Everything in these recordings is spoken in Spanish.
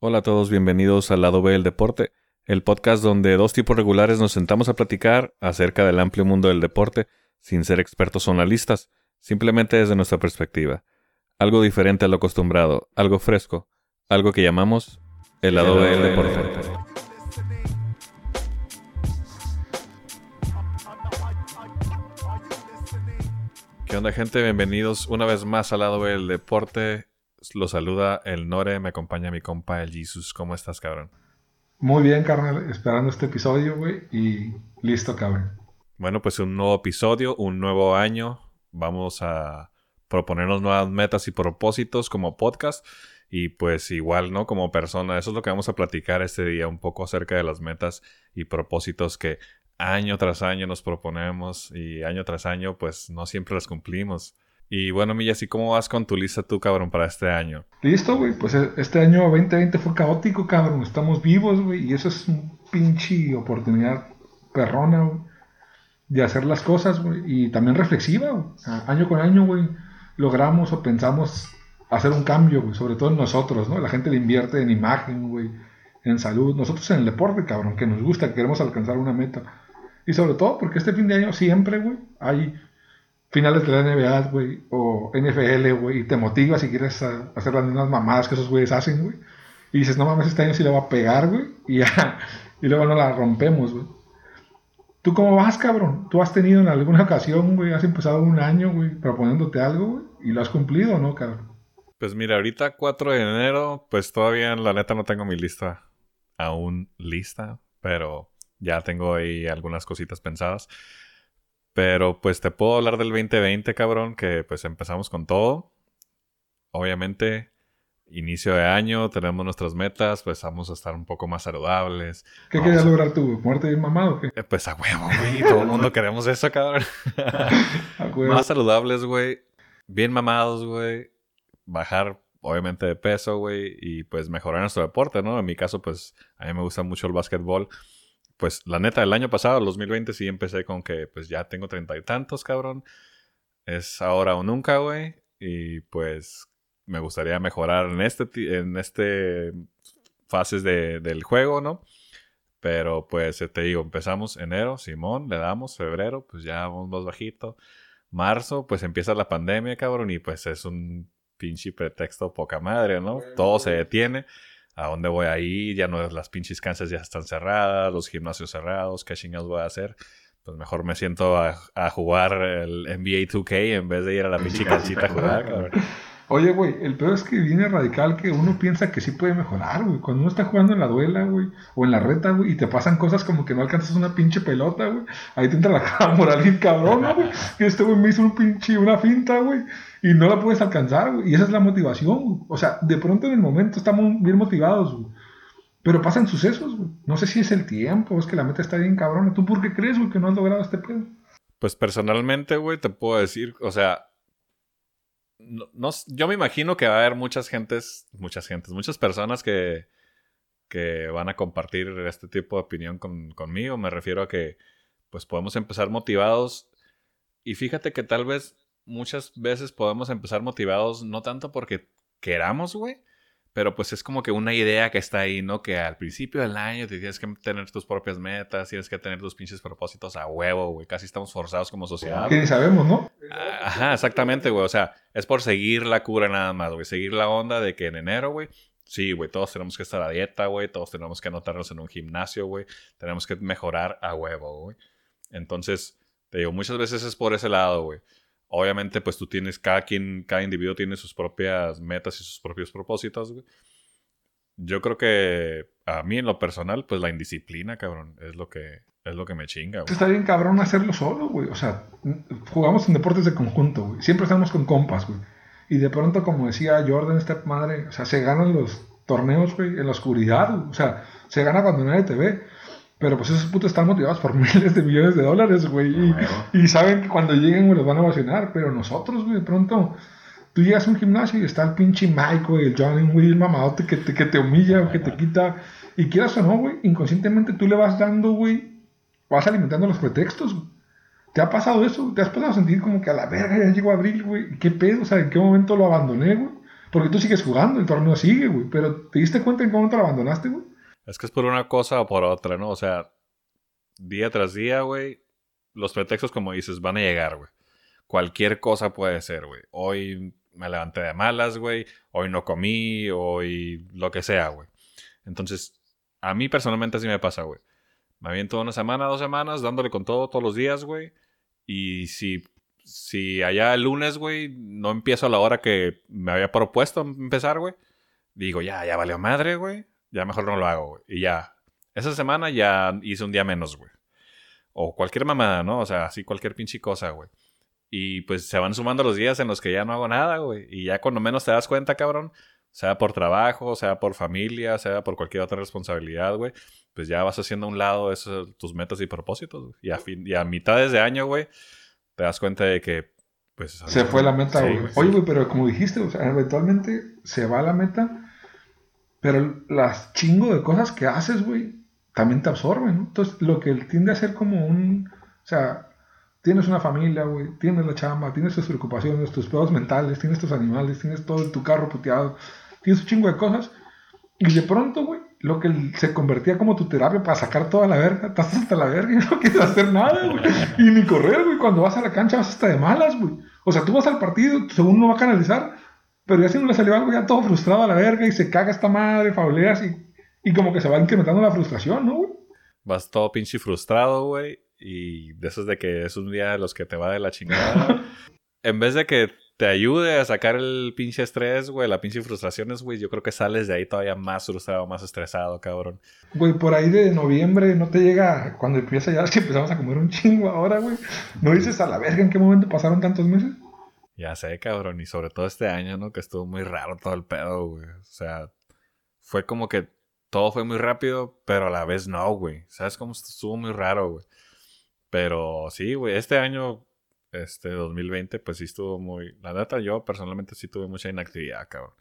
Hola a todos, bienvenidos al lado B del deporte, el podcast donde dos tipos regulares nos sentamos a platicar acerca del amplio mundo del deporte sin ser expertos o analistas, simplemente desde nuestra perspectiva. Algo diferente a lo acostumbrado, algo fresco, algo que llamamos el lado B del deporte. ¿Qué onda gente? Bienvenidos una vez más al lado B del deporte. Lo saluda el Nore, me acompaña mi compa el Jesus. ¿Cómo estás, cabrón? Muy bien, carnal. Esperando este episodio, güey. Y listo, cabrón. Bueno, pues un nuevo episodio, un nuevo año. Vamos a proponernos nuevas metas y propósitos como podcast. Y pues igual, ¿no? Como persona. Eso es lo que vamos a platicar este día, un poco acerca de las metas y propósitos que año tras año nos proponemos y año tras año pues no siempre las cumplimos. Y bueno, Milla, ¿y cómo vas con tu lista tú, cabrón, para este año? Listo, güey. Pues e, este año 2020 fue caótico, cabrón. Estamos vivos, güey. Y eso es un pinche oportunidad perrona, güey. De hacer las cosas, güey. Y también reflexiva, güey. Año con año, güey. Logramos o pensamos hacer un cambio, güey. Sobre todo en nosotros, ¿no? La gente le invierte en imagen, güey. En salud. Nosotros en el deporte, cabrón. Que nos gusta, que queremos alcanzar una meta. Y sobre todo porque este fin de año siempre, güey, hay finales de la NBA, güey, o NFL, güey, y te motivas si quieres hacer las mismas mamadas que esos güeyes hacen, güey. Y dices, no mames, este año sí le va a pegar, güey, y ya, y luego no la rompemos, güey. ¿Tú cómo vas, cabrón? ¿Tú has tenido en alguna ocasión, güey, has empezado un año, güey, proponiéndote algo, güey, y lo has cumplido no, cabrón? Pues mira, ahorita 4 de enero, pues todavía la neta no tengo mi lista aún lista, pero ya tengo ahí algunas cositas pensadas. Pero pues te puedo hablar del 2020, cabrón, que pues empezamos con todo. Obviamente, inicio de año, tenemos nuestras metas, pues vamos a estar un poco más saludables. ¿Qué querías lograr tú? ¿Muerte bien mamado? Eh, pues a huevo, güey. Todo el mundo queremos eso, cabrón. más saludables, güey. Bien mamados, güey. Bajar, obviamente, de peso, güey. Y pues mejorar nuestro deporte, ¿no? En mi caso, pues a mí me gusta mucho el básquetbol pues la neta, el año pasado, el 2020, sí empecé con que pues ya tengo treinta y tantos, cabrón. Es ahora o nunca, güey. Y pues me gustaría mejorar en este, en este fases de, del juego, ¿no? Pero pues te digo, empezamos enero, Simón, le damos, febrero, pues ya vamos más bajito. Marzo, pues empieza la pandemia, cabrón, y pues es un pinche pretexto poca madre, ¿no? Todo se detiene a dónde voy a ir, ya no las pinches canchas ya están cerradas, los gimnasios cerrados, qué chingados voy a hacer. Pues mejor me siento a, jugar el NBA 2K en vez de ir a la pinche canchita a jugar. Oye, güey, el peor es que viene radical que uno piensa que sí puede mejorar, güey. Cuando uno está jugando en la duela, güey, o en la reta, güey, y te pasan cosas como que no alcanzas una pinche pelota, güey. Ahí te entra la cara moral bien cabrona, güey. Y este güey me hizo un pinche, una finta, güey, y no la puedes alcanzar, güey. Y esa es la motivación, güey. O sea, de pronto en el momento estamos bien motivados, güey. Pero pasan sucesos, güey. No sé si es el tiempo, es que la meta está bien cabrona. ¿Tú por qué crees, güey, que no has logrado este pedo? Pues personalmente, güey, te puedo decir, o sea, no, yo me imagino que va a haber muchas gentes, muchas gentes, muchas personas que, que van a compartir este tipo de opinión conmigo. Me refiero a que pues podemos empezar motivados y fíjate que tal vez muchas veces podemos empezar motivados no tanto porque queramos, güey, pero pues es como que una idea que está ahí, ¿no? Que al principio del año te tienes que tener tus propias metas, tienes que tener tus pinches propósitos a huevo, güey. Casi estamos forzados como sociedad. Que sabemos, ¿no? Ajá, exactamente, güey. O sea, es por seguir la cura nada más, güey. Seguir la onda de que en enero, güey, Sí, güey, todos tenemos que estar a dieta, güey, todos tenemos que anotarnos en un gimnasio, güey, tenemos que mejorar a huevo, güey. Entonces, te digo, muchas veces es por ese lado, güey. Obviamente, pues tú tienes, cada quien, cada individuo tiene sus propias metas y sus propios propósitos. Yo creo que a mí en lo personal, pues la indisciplina, cabrón, es lo que, es lo que me chinga, güey. Está bien cabrón hacerlo solo, güey. O sea, jugamos en deportes de conjunto, güey. Siempre estamos con compas, güey. Y de pronto, como decía Jordan, esta madre, o sea, se ganan los torneos, güey, en la oscuridad, O sea, se gana cuando nadie te ve. Pero pues esos putos están motivados por miles de millones de dólares, güey. Y, saben que cuando lleguen, güey, los van a emocionar. Pero nosotros, güey, de pronto, tú llegas a un gimnasio y está el pinche Mike, güey, el Johnny, güey, el mamadote que te, que te humilla, que te quita. Y quieras o no, güey, inconscientemente tú le vas dando, güey, vas alimentando los pretextos, ¿Te ha pasado eso? ¿Te has pasado a sentir como que a la verga ya llegó abril, güey? ¿Qué pedo? O sea, ¿en qué momento lo abandoné, güey? Porque tú sigues jugando, el torneo sigue, güey. Pero ¿te diste cuenta en cómo te lo abandonaste, güey? Es que es por una cosa o por otra, ¿no? O sea, día tras día, güey, los pretextos, como dices, van a llegar, güey. Cualquier cosa puede ser, güey. Hoy me levanté de malas, güey. Hoy no comí, hoy lo que sea, güey. Entonces, a mí personalmente así me pasa, güey. Me aviento una semana, dos semanas, dándole con todo todos los días, güey. Y si, si allá el lunes, güey, no empiezo a la hora que me había propuesto empezar, güey, digo, ya, ya valió madre, güey. Ya mejor no lo hago, güey. Y ya. Esa semana ya hice un día menos, güey. O cualquier mamada, ¿no? O sea, así cualquier pinche cosa, güey. Y pues se van sumando los días en los que ya no hago nada, güey. Y ya cuando menos te das cuenta, cabrón, sea por trabajo, sea por familia, sea por cualquier otra responsabilidad, güey, pues ya vas haciendo a un lado esos, tus metas y propósitos. Y a, fin, y a mitad de año, güey, te das cuenta de que, pues... Se fue la meta, güey. Oye, güey, pero como dijiste, o sea, eventualmente se va la meta, pero las chingo de cosas que haces, güey, también te absorben, ¿no? Entonces, lo que tiende a ser como un... O sea, tienes una familia, güey, tienes la chamba, tienes tus preocupaciones, tus pedos mentales, tienes tus animales, tienes todo tu carro puteado, tienes un chingo de cosas. Y de pronto, güey, lo que se convertía como tu terapia para sacar toda la verga, estás hasta la verga y no quieres hacer nada, güey. Y ni correr, güey. Cuando vas a la cancha vas hasta de malas, güey. O sea, tú vas al partido, según no va a canalizar, pero ya si no le salió algo, ya todo frustrado a la verga y se caga esta madre, fauleas y, y como que se va incrementando la frustración, ¿no, güey? Vas todo pinche frustrado, güey. Y de esos de que es un día de los que te va de la chingada. en vez de que te ayude a sacar el pinche estrés, güey, la pinche frustraciones, güey, yo creo que sales de ahí todavía más frustrado, más estresado, cabrón. Güey, por ahí de noviembre no te llega cuando empieza ya que empezamos a comer un chingo ahora, güey. ¿No dices a la verga en qué momento pasaron tantos meses? Ya sé, cabrón, y sobre todo este año, ¿no? Que estuvo muy raro todo el pedo, güey. O sea, fue como que todo fue muy rápido, pero a la vez no, güey. ¿Sabes cómo estuvo muy raro, güey? Pero sí, güey, este año este 2020, pues sí estuvo muy. La neta, yo personalmente sí tuve mucha inactividad, cabrón.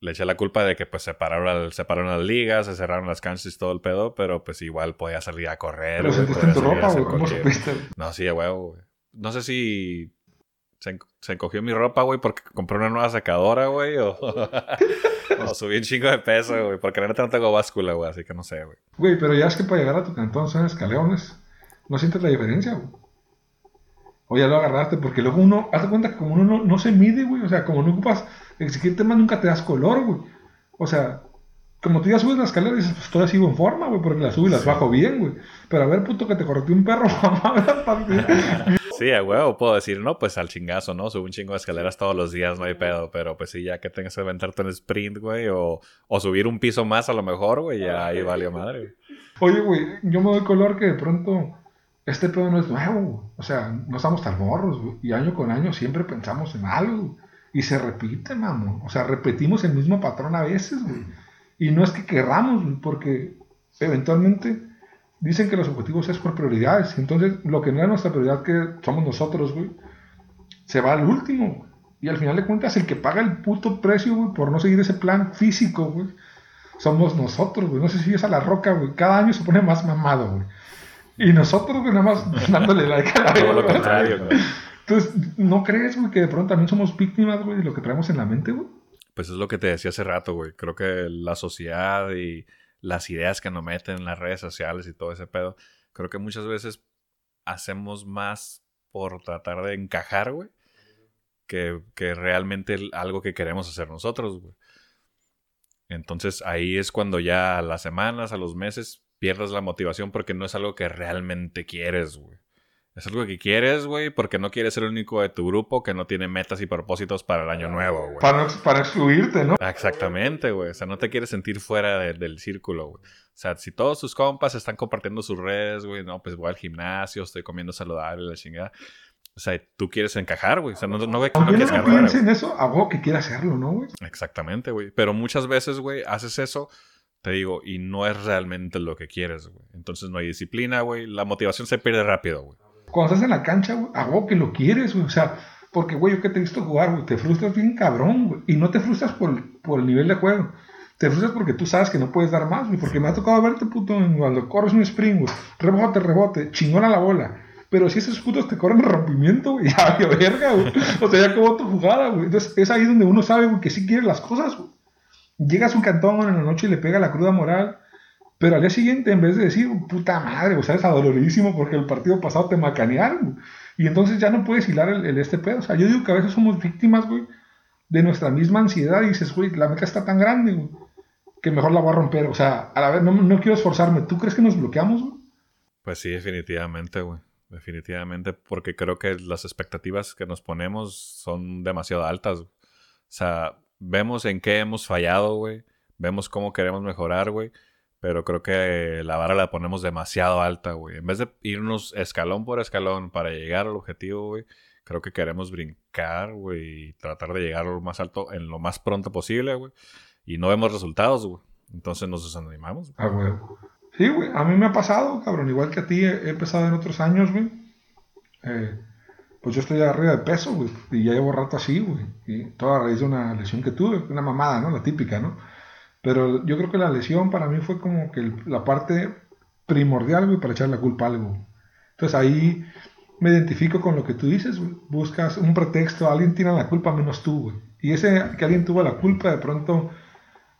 Le eché la culpa de que pues se pararon, las ligas, se cerraron las canchas y todo el pedo, pero pues igual podía salir a correr. Pero ropa, güey, ¿cómo? No, sí, güey, güey. No sé si se, se encogió mi ropa, güey, porque compré una nueva secadora, güey, o, o subí un chingo de peso, güey, porque neta no tengo báscula, güey, así que no sé, güey. Güey, pero ya es que para llegar a tu cantón son escaleones. ¿No sientes la diferencia, güey? O ya lo agarraste, porque luego uno, hazte cuenta que como uno no, se mide, güey, o sea, como no ocupas exigir temas, nunca te das color, güey. O sea, como tú ya subes la escalera y dices, pues todavía sigo en forma, güey, porque las subo y las bajo bien, güey. Pero a ver, puto, que te correteó un perro, Sí, a huevo, puedo decir, no, pues al chingazo, ¿no? Subo un chingo de escaleras todos los días, no hay pedo, pero pues sí, ya que tengas que aventarte un sprint, güey, o, o subir un piso más a lo mejor, güey, ya ahí valió madre. Oye, güey, yo me doy color que de pronto este pedo no es nuevo, o sea, no estamos tan morros, y año con año siempre pensamos en algo, y se repite, mamón, o sea, repetimos el mismo patrón a veces, güey, y no es que querramos, porque eventualmente dicen que los objetivos es por prioridades, entonces lo que no es nuestra prioridad, que somos nosotros, güey, se va al último, y al final de cuentas el que paga el puto precio, güey, por no seguir ese plan físico, güey, somos nosotros, güey, no sé si es a la roca, güey, cada año se pone más mamado, güey. Y nosotros, güey, nada más dándole like a la Todo lo contrario, güey. Entonces, ¿no crees, güey, que de pronto también somos víctimas, güey, de lo que traemos en la mente, güey? Pues es lo que te decía hace rato, güey. Creo que la sociedad y las ideas que nos meten en las redes sociales y todo ese pedo, creo que muchas veces hacemos más por tratar de encajar, güey, que, que realmente algo que queremos hacer nosotros, güey. Entonces ahí es cuando ya a las semanas, a los meses, pierdas la motivación porque no es algo que realmente quieres, güey. Es algo que quieres, güey, porque no quieres ser el único de tu grupo que no tiene metas y propósitos para el año nuevo, güey. Para, para excluirte, ¿no? Exactamente, güey. O sea, no te quieres sentir fuera del círculo, güey. O sea, si todos tus compas están compartiendo sus redes, güey, no, pues voy al gimnasio, estoy comiendo saludable, la chingada. O sea, tú quieres encajar, güey. O sea, no, no, no, no quieres no piense en eso, hago que quiera hacerlo, ¿no, güey? Exactamente, güey. Pero muchas veces, güey, haces eso te digo, y no es realmente lo que quieres, güey. Entonces no hay disciplina, güey. La motivación se pierde rápido, güey. Cuando estás en la cancha, güey, hago que lo quieres, güey. O sea, porque, güey, yo que te he visto jugar, güey, te frustras bien cabrón, güey. Y no te frustras por, el nivel de juego. Te frustras porque tú sabes que no puedes dar más, güey. Porque me ha tocado verte, puto, cuando corres un sprint, güey. Rebote, rebote, chingona la bola. Pero si esos putos te corren rompimiento, güey, ya, qué verga, güey. O sea, ya como tu jugada, güey. Entonces es ahí donde uno sabe, güey, que sí quiere las cosas, güey. Llega a su cantón en la noche y le pega la cruda moral. Pero al día siguiente, en vez de decir, puta madre, o sea, es adoloridísimo porque el partido pasado te macanearon, Y entonces ya no puedes hilar el, este pedo. O sea, yo digo que a veces somos víctimas, güey, de nuestra misma ansiedad. Y dices, güey, la meta está tan grande, güey, que mejor la voy a romper. O sea, a la vez, no, no quiero esforzarme. ¿Tú crees que nos bloqueamos, güey? Pues sí, definitivamente, güey. Definitivamente, porque creo que las expectativas que nos ponemos son demasiado altas. O sea, vemos en qué hemos fallado, güey. Vemos cómo queremos mejorar, güey. Pero creo que la vara la ponemos demasiado alta, güey. En vez de irnos escalón por escalón para llegar al objetivo, güey, creo que queremos brincar, güey, y tratar de llegar a lo más alto en lo más pronto posible, güey. Y no vemos resultados, güey. Entonces nos desanimamos. Ah, güey. Sí, güey. A mí me ha pasado, cabrón. Igual que a ti, he, empezado en otros años, güey. Eh, pues yo estoy arriba de peso, güey. Y ya llevo rato así, güey. Y toda a raíz de una lesión que tuve. Una mamada, ¿no? La típica, ¿no? Pero yo creo que la lesión para mí fue como que la parte primordial, güey, para echar la culpa a algo. Entonces ahí me identifico con lo que tú dices. Buscas un pretexto, alguien tiene la culpa menos tú, güey. Y ese que alguien tuvo la culpa, de pronto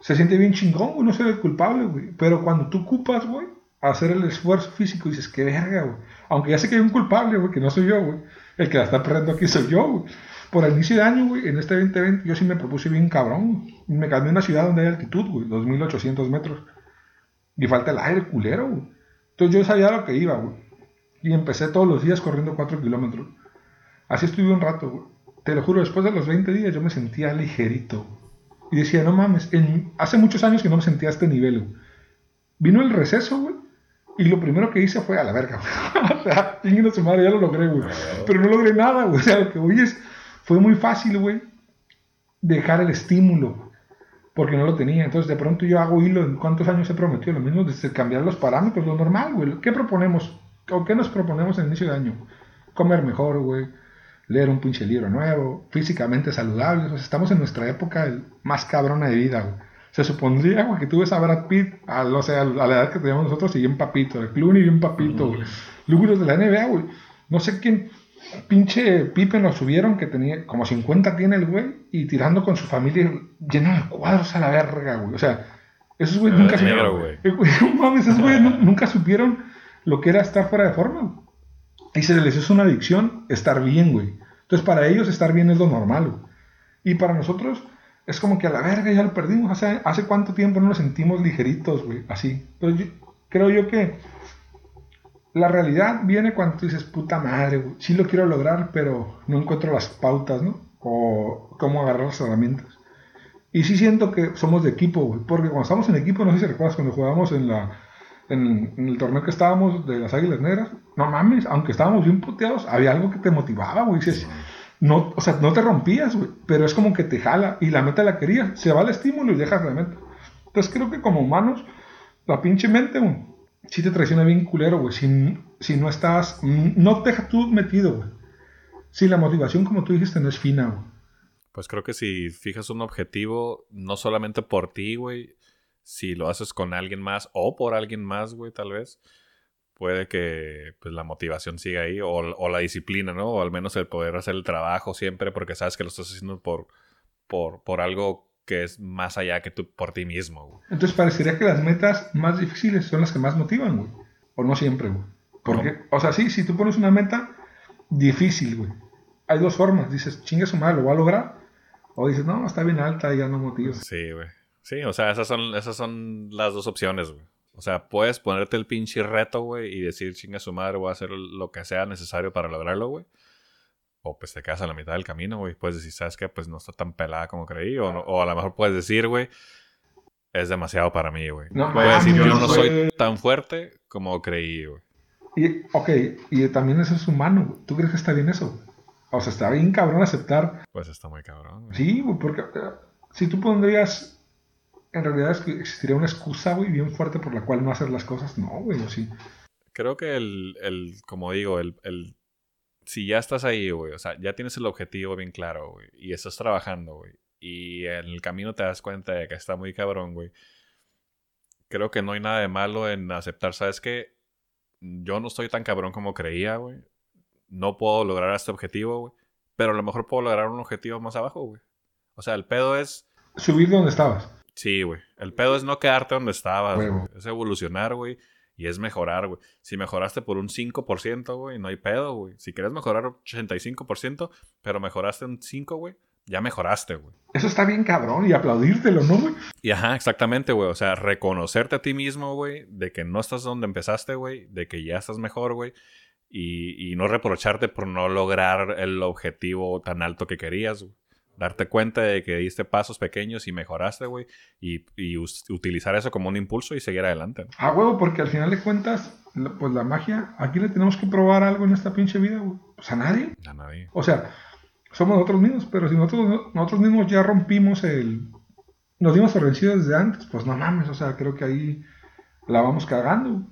se siente bien chingón, güey, no ser el culpable, güey. Pero cuando tú ocupas, güey, hacer el esfuerzo físico, dices, qué verga. Aunque ya sé que hay un culpable, güey, que no soy yo, güey. El que la está perdiendo aquí soy yo, güey por el inicio de año, güey, en este 2020 yo sí me propuse bien cabrón. Me cambié a una ciudad donde hay altitud, güey, 2800 metros. Y falta el aire culero, güey. Entonces yo sabía lo que iba, güey. Y empecé todos los días corriendo 4 kilómetros. Así estuve un rato, güey. Te lo juro, después de los 20 días yo me sentía ligerito. Y decía, no mames, hace muchos años que no me sentía a este nivel, güey. Vino el receso, güey. Y lo primero que hice fue a la verga, güey. o sea, su madre, ya lo logré, güey. Pero no logré nada, güey. O sea, lo que voy es fue muy fácil, güey, dejar el estímulo, porque no lo tenía. Entonces, de pronto yo hago hilo en cuántos años he prometido lo mismo, desde cambiar los parámetros, lo normal, güey. ¿Qué proponemos? ¿O qué nos proponemos en el inicio de año? Comer mejor, güey. Leer un pinche libro nuevo, físicamente saludable. estamos en nuestra época más cabrona de vida, güey. Se supondría, güey, que tú ves a Brad Pitt, a, o sea, a la edad que teníamos nosotros, y bien papito, el Clooney bien papito, güey. Lúguros de la NBA, güey. No sé quién, pinche Pipe nos subieron que tenía como 50 tiene el güey y tirando con su familia lleno de cuadros a la verga, güey. O sea, esos güeyes nunca supieron. mames, esos güeyes nunca supieron lo que era estar fuera de forma. Y se les hizo una adicción estar bien, güey. Entonces, para ellos estar bien es lo normal, güey. Y para nosotros es como que a la verga ya lo perdimos. Hace, hace cuánto tiempo no nos sentimos ligeritos, güey. Así. Entonces, creo yo que la realidad viene cuando tú dices, puta madre, güey, sí lo quiero lograr, pero no encuentro las pautas, ¿no? O cómo agarrar las herramientas. Y sí siento que somos de equipo, güey, porque cuando estamos en equipo, no sé si recuerdas cuando jugábamos en la en, el torneo que estábamos de las Águilas Negras, no mames, aunque estábamos bien puteados, había algo que te motivaba, güey, no, o sea, no te rompías, güey, pero es como que te jala y la meta la querías, se va el estímulo y dejas la meta. Entonces creo que como humanos, la pinche mente, güey, si te traiciona bien culero, güey. Si, si no estás, no te dejas tú metido, güey. Si la motivación, como tú dijiste, no es fina, güey. Pues creo que si fijas un objetivo, no solamente por ti, güey, si lo haces con alguien más o por alguien más, güey, tal vez, puede que pues, la motivación siga ahí o, o, la disciplina, ¿no? O al menos el poder hacer el trabajo siempre porque sabes que lo estás haciendo por, por, por algo que es más allá que tú por ti mismo, güey. Entonces parecería que las metas más difíciles son las que más motivan, güey. O no siempre, güey. Porque, o sea, sí, si tú pones una meta difícil, güey. Hay dos formas. Dices, chinga su madre, lo voy a lograr. O dices, no, está bien alta y ya no motiva. Sí, güey. Sí, o sea, esas son, esas son las dos opciones, güey. O sea, puedes ponerte el pinche reto, güey, y decir, chinga su madre, voy a hacer lo que sea necesario para lograrlo, güey o pues te quedas a la mitad del camino, güey. Puedes decir, ¿sabes qué? Pues no está tan pelada como creí. O, o a lo mejor puedes decir, güey, es demasiado para mí, güey. No, puedes decir, yo no soy tan fuerte como creí, güey. Y, ok, y también eso es humano. ¿Tú crees que está bien eso? O sea, está bien cabrón aceptar. Pues está muy cabrón. Güey. Sí, güey, porque eh, si tú pondrías. En realidad es que existiría una excusa, güey, bien fuerte por la cual no hacer las cosas. No, güey, o sí. Creo que el, el como digo, el, el si ya estás ahí, güey, o sea, ya tienes el objetivo bien claro, güey, y estás trabajando, güey, y en el camino te das cuenta de que está muy cabrón, güey, creo que no hay nada de malo en aceptar, ¿sabes qué? Yo no estoy tan cabrón como creía, güey. no puedo lograr este objetivo, güey. Pero a lo mejor puedo lograr un objetivo más abajo, güey. O sea, el pedo es... Subir de donde estabas. Sí, güey. El pedo es no quedarte donde estabas, Es evolucionar, güey. Y es mejorar, güey. Si mejoraste por un 5%, güey, no hay pedo, güey. Si quieres mejorar 85%, pero mejoraste un 5%, güey, ya mejoraste, güey. Eso está bien cabrón y aplaudírtelo, ¿no, güey? Y ajá, exactamente, güey. O sea, reconocerte a ti mismo, güey, de que no estás donde empezaste, güey, de que ya estás mejor, güey. Y, y, no reprocharte por no lograr el objetivo tan alto que querías, güey darte cuenta de que diste pasos pequeños y mejoraste, güey, y, utilizar eso como un impulso y seguir adelante. Ah, huevo, porque al final de cuentas, pues la magia, aquí le tenemos que probar algo en esta pinche vida, güey. Pues a nadie. A nadie. O sea, somos nosotros mismos, pero si nosotros, nosotros mismos ya rompimos el... Nos dimos por vencidos desde antes, pues no mames, o sea, creo que ahí la vamos cagando.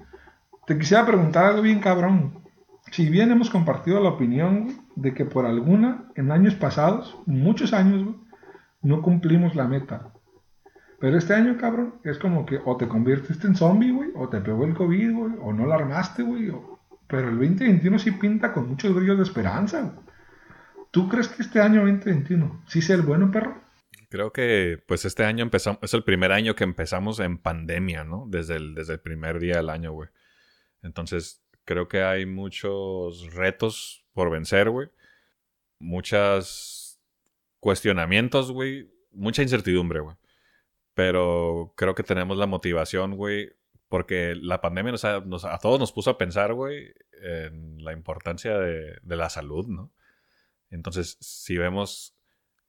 Te quisiera preguntar algo bien cabrón. Si bien hemos compartido la opinión de que por alguna, en años pasados, muchos años, no cumplimos la meta. Pero este año, cabrón, es como que o te convirtiste en zombie, güey, o te pegó el COVID, güey, o no la armaste, güey. Pero el 2021 sí pinta con muchos brillos de esperanza. ¿Tú crees que este año 2021 sí sea el bueno, perro? Creo que pues este año empezamos, es el primer año que empezamos en pandemia, ¿no? Desde el, desde el primer día del año, güey. Entonces, Creo que hay muchos retos por vencer, güey. Muchos cuestionamientos, güey. Mucha incertidumbre, güey. Pero creo que tenemos la motivación, güey. Porque la pandemia nos a, todos nos puso a pensar, güey, en la importancia de, la salud, ¿no? Entonces, si vemos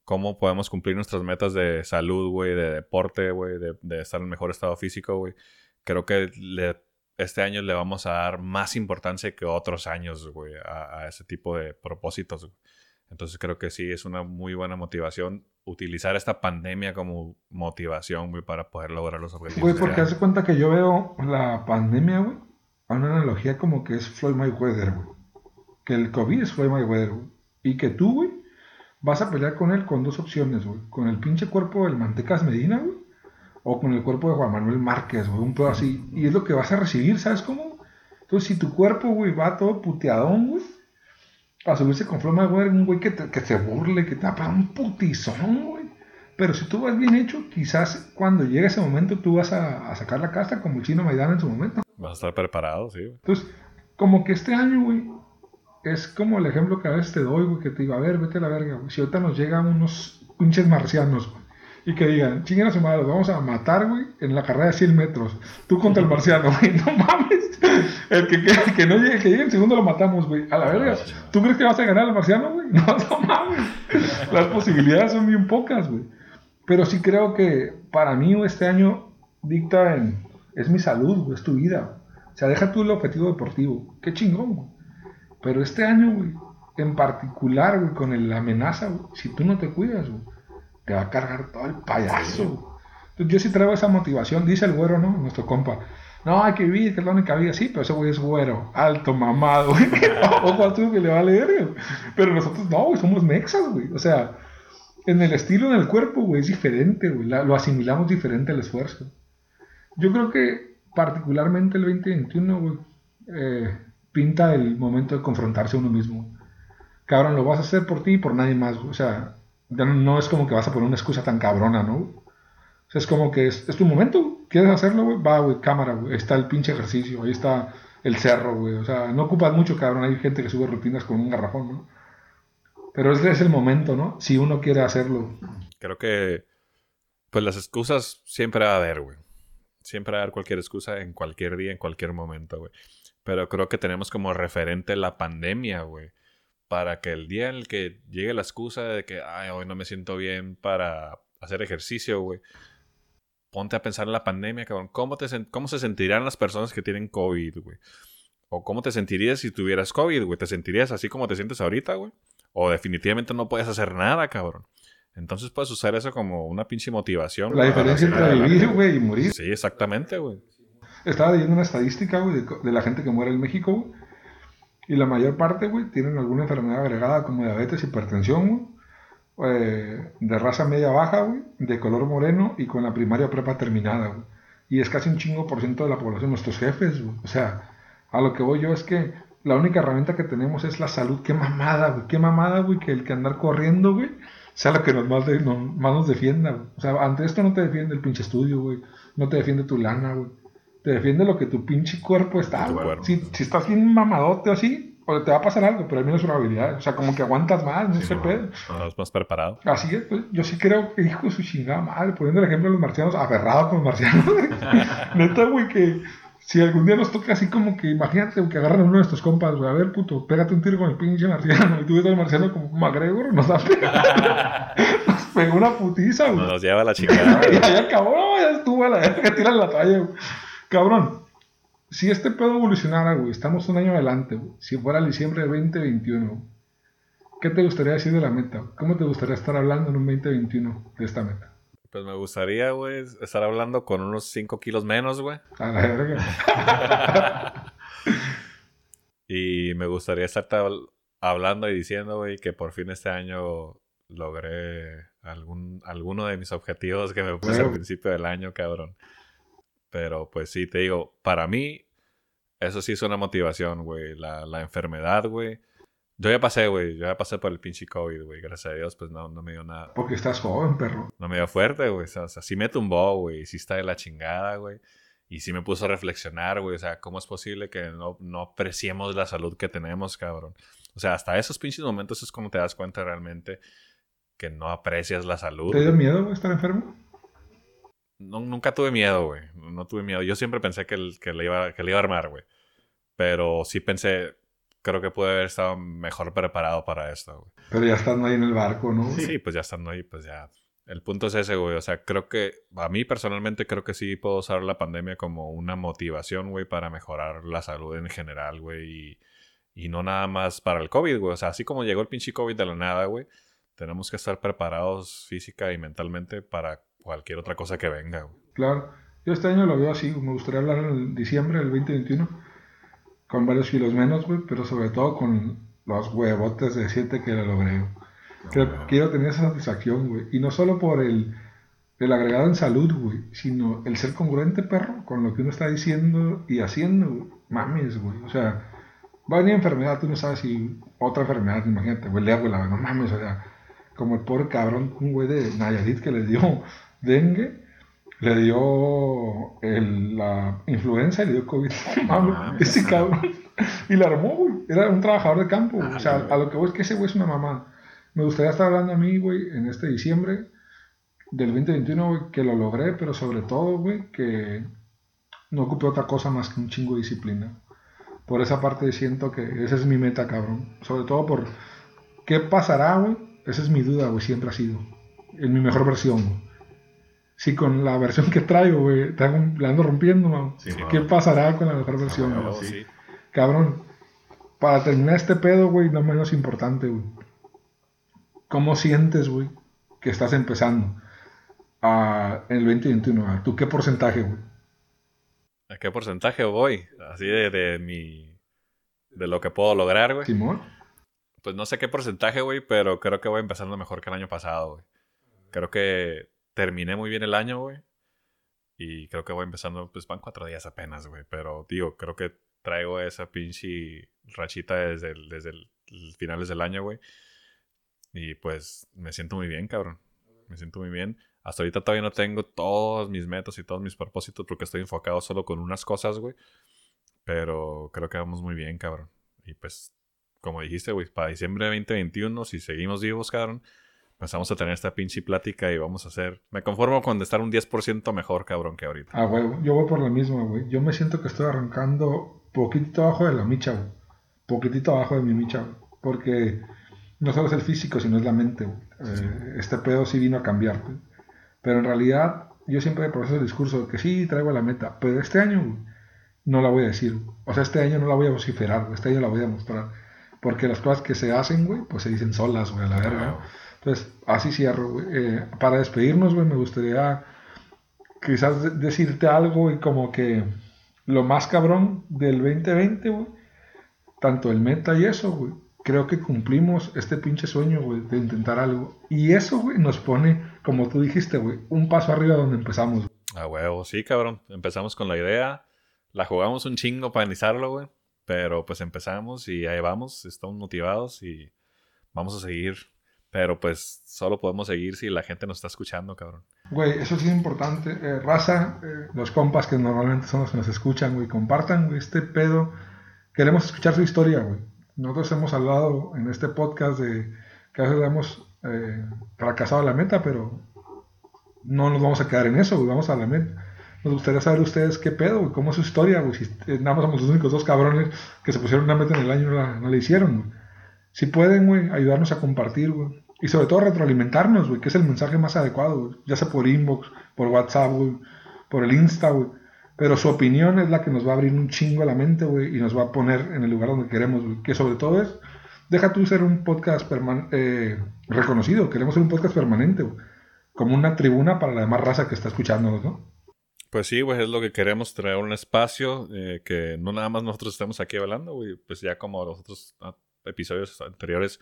cómo podemos cumplir nuestras metas de salud, güey, de deporte, güey, de, de, estar en mejor estado físico, güey, creo que le este año le vamos a dar más importancia que otros años, güey, a, ese tipo de propósitos. Entonces creo que sí es una muy buena motivación utilizar esta pandemia como motivación, güey, para poder lograr los objetivos. Güey, porque hace cuenta que yo veo la pandemia, güey, a una analogía como que es Floyd Mayweather, güey. Que el COVID es Floyd Mayweather, güey. Y que tú, güey, vas a pelear con él con dos opciones, güey. Con el pinche cuerpo del Mantecas Medina, güey o con el cuerpo de Juan Manuel Márquez, güey, un pedo así. Y es lo que vas a recibir, ¿sabes cómo? Entonces, si tu cuerpo, güey, va todo puteadón, güey, a subirse con floma, güey, un güey que, te, que se burle, que te va un putizón, güey. Pero si tú vas bien hecho, quizás cuando llegue ese momento tú vas a, sacar la casta como el chino Maidana en su momento. Vas a estar preparado, sí. Entonces, como que este año, güey, es como el ejemplo que a veces te doy, güey, que te digo, a ver, vete a la verga, güey. Si ahorita nos llegan unos pinches marcianos, güey y que digan, chinguen a su madre, los vamos a matar, güey, en la carrera de 100 metros. Tú contra el marciano, güey, no mames. El que, que, no llegue, que llegue el segundo lo matamos, güey. A la verga. ¿Tú crees que vas a ganar al marciano, güey? No, no mames. Las posibilidades son bien pocas, güey. Pero sí creo que para mí este año dicta en, es mi salud, güey, es tu vida. O sea, deja tú el objetivo deportivo. Qué chingón, güey. Pero este año, güey, en particular, güey, con la amenaza, güey, si tú no te cuidas, güey te va a cargar todo el payaso. Entonces, yo sí traigo esa motivación, dice el güero, ¿no? Nuestro compa. No, hay que vivir, que es la única vida. Sí, pero ese güey es güero, alto, mamado, güey. Ojo a tú que le va a leer, Pero nosotros no, güey, somos mexas, güey. O sea, en el estilo, en el cuerpo, güey, es diferente, güey. lo asimilamos diferente al esfuerzo. Yo creo que particularmente el 2021, güey, eh, pinta el momento de confrontarse a uno mismo. Cabrón, lo vas a hacer por ti y por nadie más, güey. O sea, no, es como que vas a poner una excusa tan cabrona, ¿no? O sea, es como que es, tu momento, ¿quieres hacerlo, güey? Va, güey, cámara, güey. Ahí está el pinche ejercicio, ahí está el cerro, güey. O sea, no ocupas mucho, cabrón. Hay gente que sube rutinas con un garrafón, ¿no? Pero es el momento, ¿no? Si uno quiere hacerlo. Creo que, pues las excusas siempre va a haber, güey. Siempre va a haber cualquier excusa en cualquier día, en cualquier momento, güey. Pero creo que tenemos como referente la pandemia, güey para que el día en el que llegue la excusa de que, ay, hoy no me siento bien para hacer ejercicio, güey, ponte a pensar en la pandemia, cabrón. ¿Cómo, te, ¿Cómo se sentirán las personas que tienen COVID, güey? ¿O cómo te sentirías si tuvieras COVID, güey? ¿Te sentirías así como te sientes ahorita, güey? ¿O definitivamente no puedes hacer nada, cabrón? Entonces puedes usar eso como una pinche motivación. La diferencia entre vivir, güey, y morir. Sí, exactamente, güey. Estaba leyendo una estadística, güey, de, de, la gente que muere en México, güey y la mayor parte, güey, tienen alguna enfermedad agregada como diabetes, hipertensión, güey, eh, de raza media baja, güey, de color moreno y con la primaria prepa terminada, güey. Y es casi un chingo por ciento de la población, nuestros jefes, güey. O sea, a lo que voy yo es que la única herramienta que tenemos es la salud. Qué mamada, güey. Qué mamada, güey, que el que andar corriendo, güey, sea lo que nos más, nos defienda, güey. O sea, ante esto no te defiende el pinche estudio, güey. No te defiende tu lana, güey. Te defiende lo que tu pinche cuerpo está, güey. Si, si estás bien mamadote o así, o te va a pasar algo, pero al menos es una habilidad. O sea, como que aguantas más, no sé pedo. Estás más preparado. Así es, pues, yo sí creo que hijo de su chingada madre, poniendo el ejemplo de los marcianos, aferrado con los marcianos. Neta, güey, que si algún día nos toca así como que, imagínate que agarran a uno de estos compas, güey, a ver, puto, pégate un tiro con el pinche marciano, y tú ves al marciano como McGregor, nos da Nos pegó una putiza, güey. Nos lleva la chingada. y ya acabó, ya estuvo, la que tiran la talla, güey. Cabrón, si este pedo evolucionara, güey, estamos un año adelante, güey, si fuera el diciembre de 2021, ¿qué te gustaría decir de la meta? ¿Cómo te gustaría estar hablando en un 2021 de esta meta? Pues me gustaría, güey, estar hablando con unos 5 kilos menos, güey. A la verga. y me gustaría estar hablando y diciendo, güey, que por fin este año logré algún, alguno de mis objetivos que me puse al principio del año, cabrón. Pero pues sí, te digo, para mí, eso sí es una motivación, güey. La, la enfermedad, güey yo ya pasé, güey. Yo ya pasé por el pinche COVID, güey. Gracias a Dios, pues no, no me dio nada. Porque estás joven, perro. No me dio fuerte, güey. O sea, sí me tumbó, güey. Sí está de la chingada, güey. Y sí me puso a reflexionar, güey. O sea, ¿cómo es posible que no, no apreciemos la salud que tenemos, cabrón? O sea, hasta esos pinches momentos es como te das cuenta realmente que no aprecias la salud. ¿Te dio miedo estar enfermo? No, nunca tuve miedo, güey. No tuve miedo. Yo siempre pensé que, que, le, iba, que le iba a armar, güey. Pero sí pensé, creo que pude haber estado mejor preparado para esto, güey. Pero ya estando ahí en el barco, ¿no? Sí, pues ya estando ahí, pues ya. El punto es ese, güey. O sea, creo que a mí personalmente creo que sí puedo usar la pandemia como una motivación, güey, para mejorar la salud en general, güey. Y, y no nada más para el COVID, güey. O sea, así como llegó el pinche COVID de la nada, güey, tenemos que estar preparados física y mentalmente para cualquier otra cosa que venga, güey. Claro. Yo este año lo veo así. Me gustaría hablar en diciembre del 2021 con varios kilos menos, güey, pero sobre todo con los huevotes de 7 que lo logré. quiero tener esa satisfacción, güey. Y no solo por el, el agregado en salud, güey, sino el ser congruente, perro, con lo que uno está diciendo y haciendo, güey. Mames, güey. O sea, va a venir enfermedad, tú no sabes si otra enfermedad, imagínate, güey, le hago la no mames, o sea, como el pobre cabrón, un güey de Nayarit que le dio dengue le dio la influenza y le dio COVID. ese cabrón. Y la armó, güey. Era un trabajador de campo. o sea, a lo que voy es que ese güey es una mamá. Me gustaría estar hablando a mí, güey, en este diciembre del 2021, güey, que lo logré, pero sobre todo, güey, que no ocupé otra cosa más que un chingo de disciplina. Por esa parte siento que esa es mi meta, cabrón. Sobre todo por qué pasará, güey. Esa es mi duda, güey, siempre ha sido. En mi mejor versión, güey si con la versión que traigo, güey, la ando rompiendo, ¿Qué pasará con la mejor versión, Cabrón, para terminar este pedo, güey, no menos importante, güey. ¿Cómo sientes, güey, que estás empezando a, en el 2021? ¿Tú qué porcentaje, güey? ¿A qué porcentaje voy? Así de, de mi... de lo que puedo lograr, güey. ¿Simón? Pues no sé qué porcentaje, güey, pero creo que voy empezando mejor que el año pasado, güey. Creo que terminé muy bien el año, güey. Y creo que voy empezando, pues van cuatro días apenas, güey. Pero, digo, creo que traigo esa pinche rachita desde, el, desde el, finales del año, güey. Y pues me siento muy bien, cabrón. Me siento muy bien. Hasta ahorita todavía no tengo todos mis metas y todos mis propósitos porque estoy enfocado solo con unas cosas, güey. Pero creo que vamos muy bien, cabrón. Y pues, como dijiste, güey, para diciembre de 2021, si seguimos vivos, cabrón, Empezamos a tener esta pinche plática y vamos a hacer. Me conformo con estar un 10% mejor, cabrón, que ahorita. Ah, güey, yo voy por la misma, güey. Yo me siento que estoy arrancando poquitito abajo de la micha, güey. Poquitito abajo de mi micha, güey. Porque no solo es el físico, sino es la mente, güey. Eh, este pedo sí vino a cambiar, güey. Pero en realidad, yo siempre proceso el discurso de que sí traigo la meta. Pero este año, güey, no la voy a decir. O sea, este año no la voy a vociferar, güey. Este año la voy a demostrar. Porque las cosas que se hacen, güey, pues se dicen solas, güey, a la verga. Entonces, así cierro, güey. Eh, para despedirnos, güey, me gustaría quizás decirte algo y como que lo más cabrón del 2020, güey, tanto el meta y eso, güey, creo que cumplimos este pinche sueño, güey, de intentar algo. Y eso, güey, nos pone, como tú dijiste, güey, un paso arriba donde empezamos. Ah, huevo, sí, cabrón. Empezamos con la idea, la jugamos un chingo para iniciarlo, güey. pero pues empezamos y ahí vamos, estamos motivados y vamos a seguir. Pero pues solo podemos seguir si la gente nos está escuchando, cabrón. Güey, eso sí es importante. Eh, raza, eh, los compas que normalmente son los que nos escuchan, güey, compartan este pedo. Queremos escuchar su historia, güey. Nosotros hemos hablado en este podcast de que a veces hemos eh, fracasado la meta, pero no nos vamos a quedar en eso, güey, vamos a la meta. Nos gustaría saber ustedes qué pedo, güey, cómo es su historia, güey. Si nada más somos los únicos dos cabrones que se pusieron una meta en el año y no la, no hicieron, güey. Si pueden, güey, ayudarnos a compartir, güey. Y sobre todo retroalimentarnos, güey, que es el mensaje más adecuado. Ya sea por inbox, por WhatsApp, güey, por el Insta, güey. Pero su opinión es la que nos va a abrir un chingo a la mente, güey, y nos va a poner en el lugar donde queremos, güey. Que sobre todo es, deja tú ser un podcast eh, reconocido, queremos ser un podcast permanente, güey. Como una tribuna para la demás raza que está escuchándonos, ¿no? Pues sí, güey, es lo que queremos, traer un espacio eh, que no nada más nosotros estemos aquí hablando, güey, pues ya como los otros ah, episodios anteriores,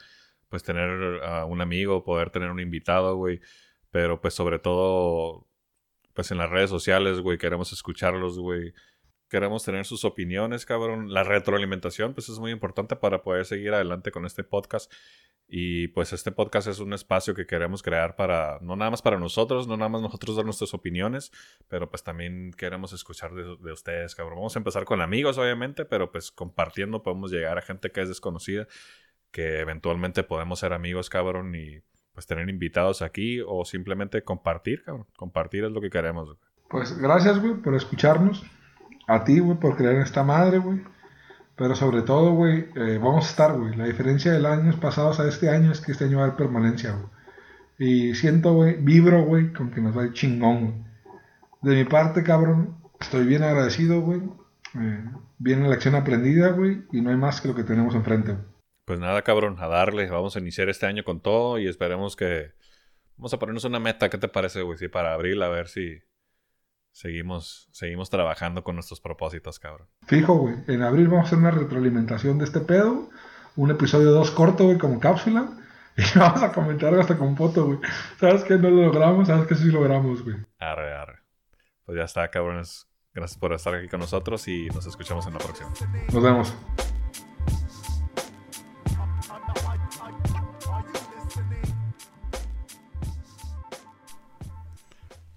pues tener a un amigo, poder tener un invitado, güey, pero pues sobre todo, pues en las redes sociales, güey, queremos escucharlos, güey, queremos tener sus opiniones, cabrón, la retroalimentación, pues es muy importante para poder seguir adelante con este podcast y pues este podcast es un espacio que queremos crear para, no nada más para nosotros, no nada más nosotros dar nuestras opiniones, pero pues también queremos escuchar de, ustedes, cabrón. Vamos a empezar con amigos, obviamente, pero pues compartiendo podemos llegar a gente que es desconocida, que eventualmente podemos ser amigos, cabrón, y pues tener invitados aquí o simplemente compartir, cabrón. Compartir es lo que queremos. Pues gracias, güey, por escucharnos. A ti, güey, por creer en esta madre, güey. Pero sobre todo, güey, eh, vamos a estar, güey. La diferencia del año pasado a este año es que este año va a haber permanencia, güey. Y siento, güey, vibro, güey, con que nos va ir chingón, güey. De mi parte, cabrón, estoy bien agradecido, güey. Eh, viene la lección aprendida, güey, y no hay más que lo que tenemos enfrente. Pues nada, cabrón, a darle. Vamos a iniciar este año con todo y esperemos que... Vamos a ponernos una meta, ¿qué te parece, güey? Sí, para abril, a ver si Seguimos, seguimos trabajando con nuestros propósitos, cabrón. Fijo, güey. En abril vamos a hacer una retroalimentación de este pedo. Un episodio 2 corto, güey, como cápsula. Y vamos a comentar hasta con foto, güey. ¿Sabes que no lo logramos? ¿Sabes que sí logramos, güey? Arre, arre. Pues ya está, cabrones. Gracias por estar aquí con nosotros y nos escuchamos en la próxima. Nos vemos.